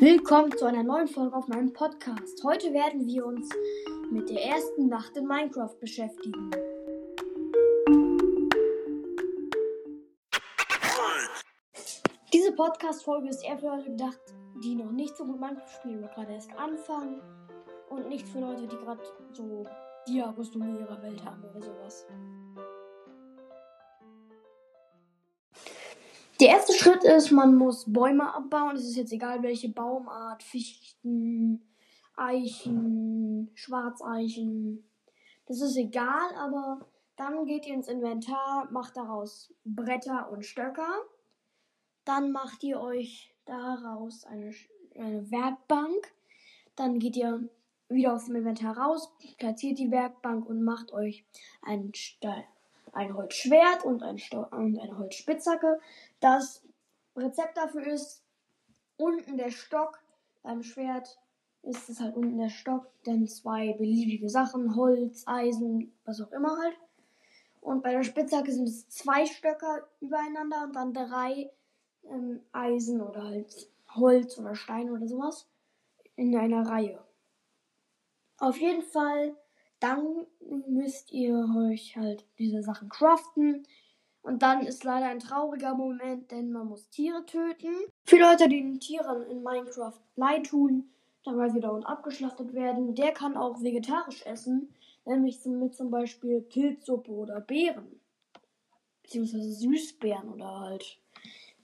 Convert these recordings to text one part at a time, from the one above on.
Willkommen zu einer neuen Folge auf meinem Podcast. Heute werden wir uns mit der ersten Nacht in Minecraft beschäftigen. Diese Podcast-Folge ist eher für Leute gedacht, die noch nicht so gut Minecraft spielen oder gerade erst anfangen. Und nicht für Leute, die gerade so die Rüstung in ihrer Welt haben oder sowas. Der erste Schritt ist, man muss Bäume abbauen. Es ist jetzt egal, welche Baumart. Fichten, Eichen, Schwarzeichen. Das ist egal, aber dann geht ihr ins Inventar, macht daraus Bretter und Stöcker. Dann macht ihr euch daraus eine, eine Werkbank. Dann geht ihr wieder aus dem Inventar raus, platziert die Werkbank und macht euch einen Stall ein Holzschwert und, ein und eine Holzspitzhacke. Das Rezept dafür ist unten der Stock. Beim Schwert ist es halt unten der Stock, dann zwei beliebige Sachen, Holz, Eisen, was auch immer halt. Und bei der Spitzhacke sind es zwei Stöcker übereinander und dann drei ähm, Eisen oder halt Holz oder Stein oder sowas in einer Reihe. Auf jeden Fall dann müsst ihr euch halt diese Sachen craften. Und dann ist leider ein trauriger Moment, denn man muss Tiere töten. Für Leute, die den Tieren in Minecraft leid tun, dabei wieder und abgeschlachtet werden, der kann auch vegetarisch essen, nämlich mit zum Beispiel Pilzsuppe oder Beeren. Beziehungsweise Süßbeeren oder halt.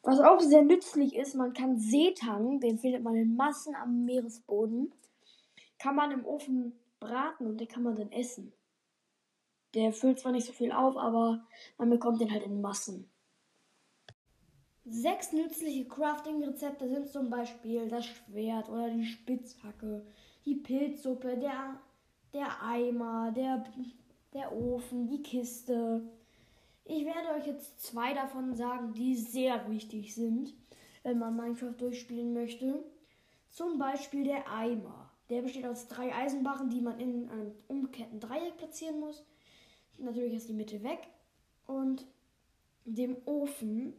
Was auch sehr nützlich ist, man kann Seetang, den findet man in Massen am Meeresboden, kann man im Ofen braten und den kann man dann essen. Der füllt zwar nicht so viel auf, aber man bekommt den halt in Massen. Sechs nützliche Crafting-Rezepte sind zum Beispiel das Schwert oder die Spitzhacke, die Pilzsuppe, der, der Eimer, der, der Ofen, die Kiste. Ich werde euch jetzt zwei davon sagen, die sehr wichtig sind, wenn man Minecraft durchspielen möchte. Zum Beispiel der Eimer. Der besteht aus drei Eisenbarren, die man in einem umgekehrten Dreieck platzieren muss. Natürlich ist die Mitte weg. Und dem Ofen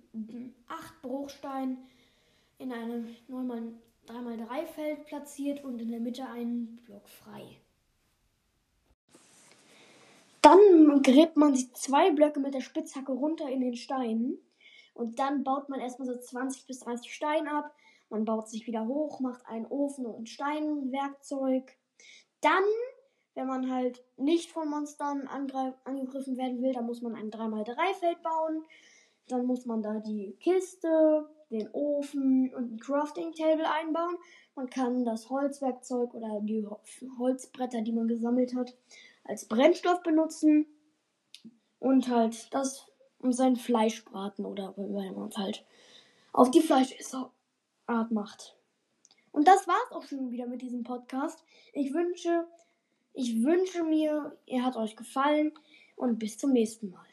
acht Bruchstein in einem 3x3 Feld platziert und in der Mitte einen Block frei. Dann gräbt man die zwei Blöcke mit der Spitzhacke runter in den Stein und dann baut man erstmal so 20 bis 30 Steine ab man baut sich wieder hoch, macht einen Ofen und Steinwerkzeug. Dann, wenn man halt nicht von Monstern angegriffen werden will, dann muss man ein 3x3-Feld bauen. Dann muss man da die Kiste, den Ofen und ein Crafting Table einbauen. Man kann das Holzwerkzeug oder die Holzbretter, die man gesammelt hat, als Brennstoff benutzen. Und halt das um sein Fleisch braten oder wenn man es halt auf die Fleisch ist. Art macht. Und das war's auch schon wieder mit diesem Podcast. Ich wünsche, ich wünsche mir, ihr hat euch gefallen und bis zum nächsten Mal.